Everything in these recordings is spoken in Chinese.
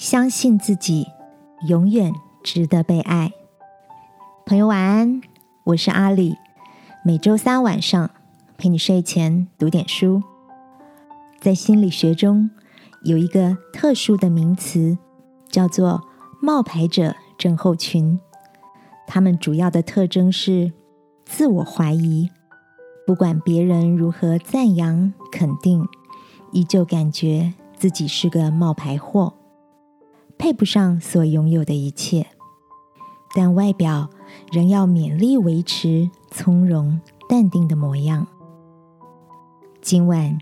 相信自己，永远值得被爱。朋友晚安，我是阿里。每周三晚上陪你睡前读点书。在心理学中，有一个特殊的名词，叫做冒牌者症候群。他们主要的特征是自我怀疑，不管别人如何赞扬肯定，依旧感觉自己是个冒牌货，配不上所拥有的一切。但外表仍要勉力维持从容淡定的模样。今晚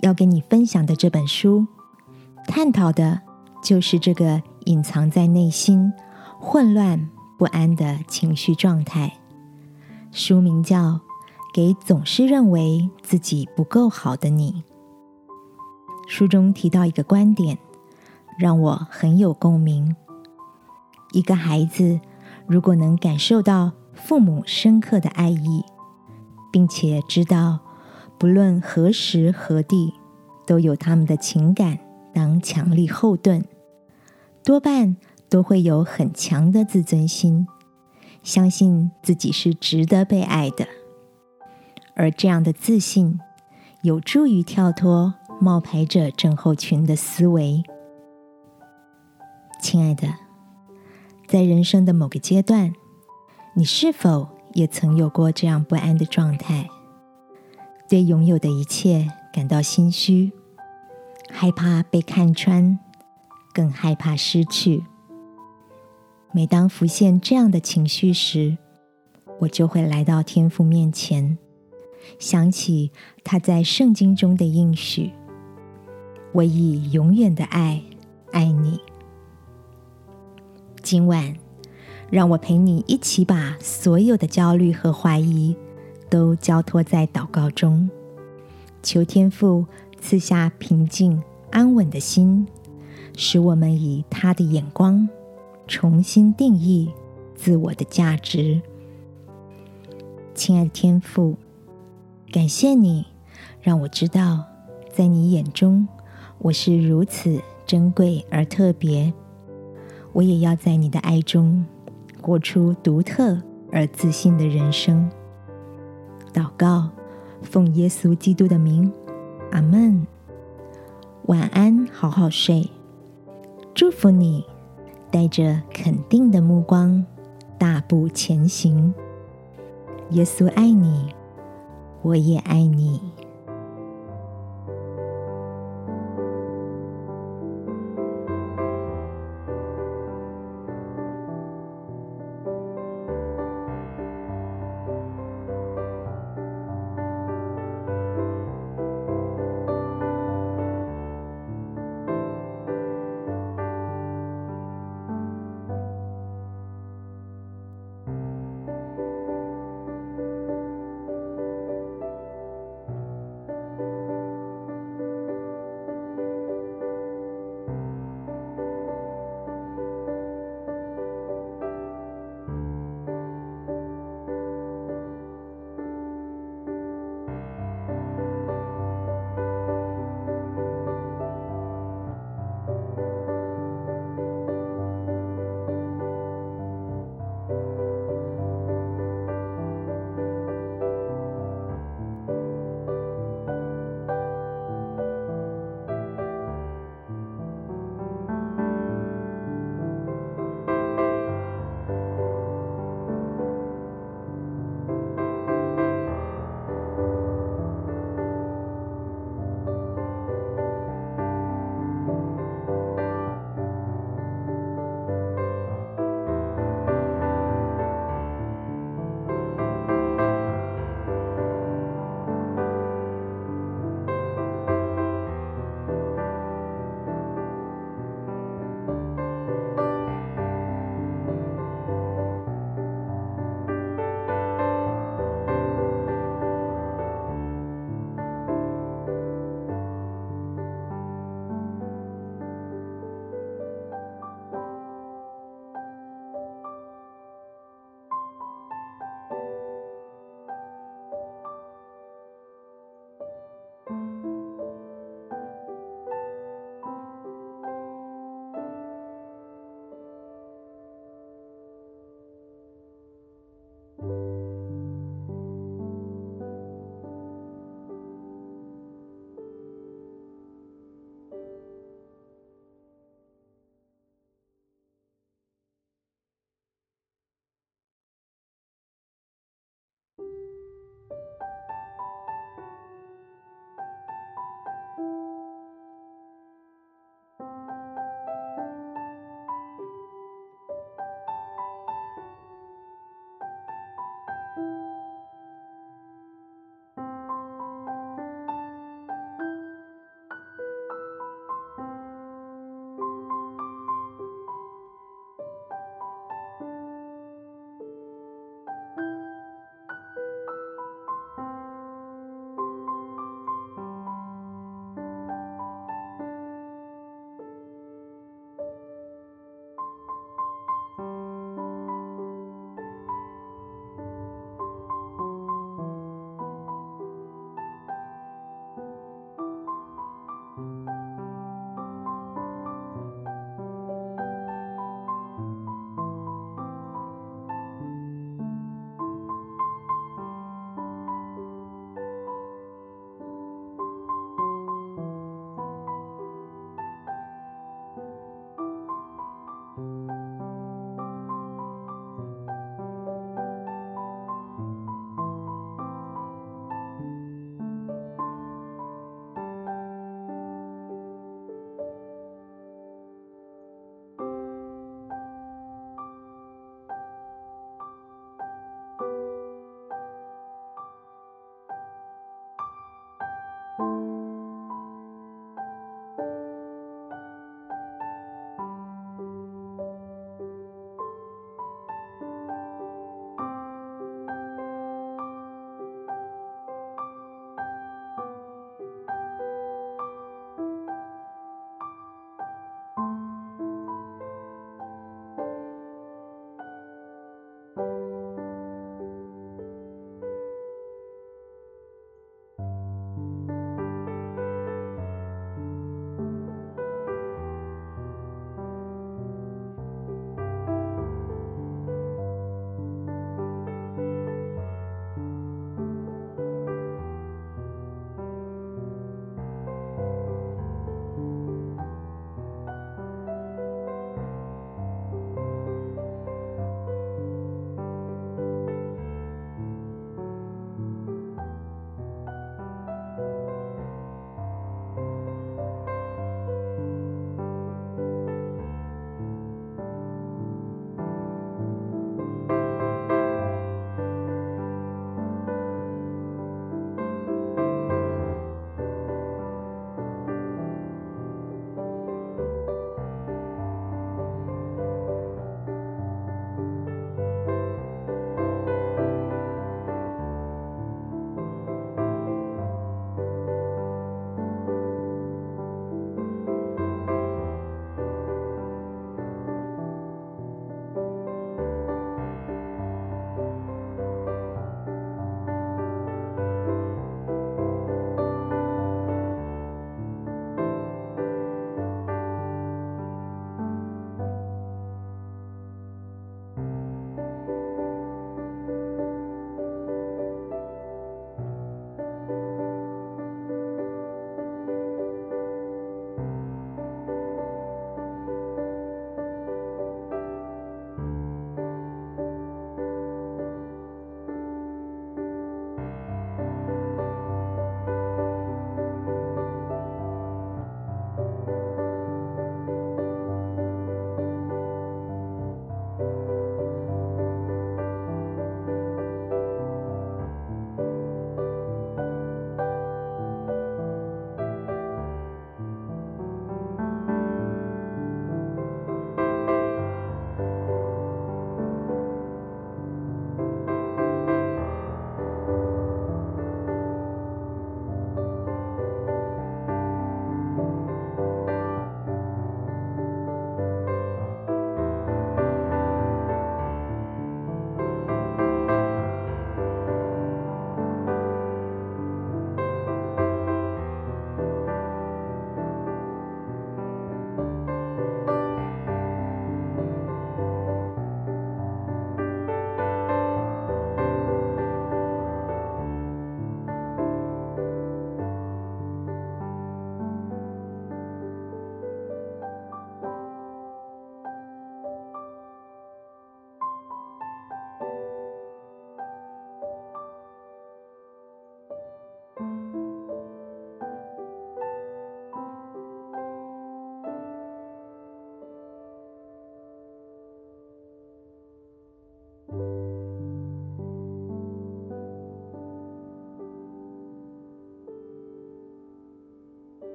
要跟你分享的这本书，探讨的就是这个隐藏在内心混乱不安的情绪状态。书名叫《给总是认为自己不够好的你》。书中提到一个观点，让我很有共鸣。一个孩子如果能感受到父母深刻的爱意，并且知道不论何时何地都有他们的情感当强力后盾，多半都会有很强的自尊心，相信自己是值得被爱的。而这样的自信，有助于跳脱冒牌者症候群的思维。亲爱的。在人生的某个阶段，你是否也曾有过这样不安的状态？对拥有的一切感到心虚，害怕被看穿，更害怕失去。每当浮现这样的情绪时，我就会来到天父面前，想起他在圣经中的应许：“我以永远的爱爱你。”今晚，让我陪你一起把所有的焦虑和怀疑都交托在祷告中，求天父赐下平静安稳的心，使我们以他的眼光重新定义自我的价值。亲爱的天父，感谢你让我知道，在你眼中我是如此珍贵而特别。我也要在你的爱中过出独特而自信的人生。祷告，奉耶稣基督的名，阿门。晚安，好好睡。祝福你，带着肯定的目光大步前行。耶稣爱你，我也爱你。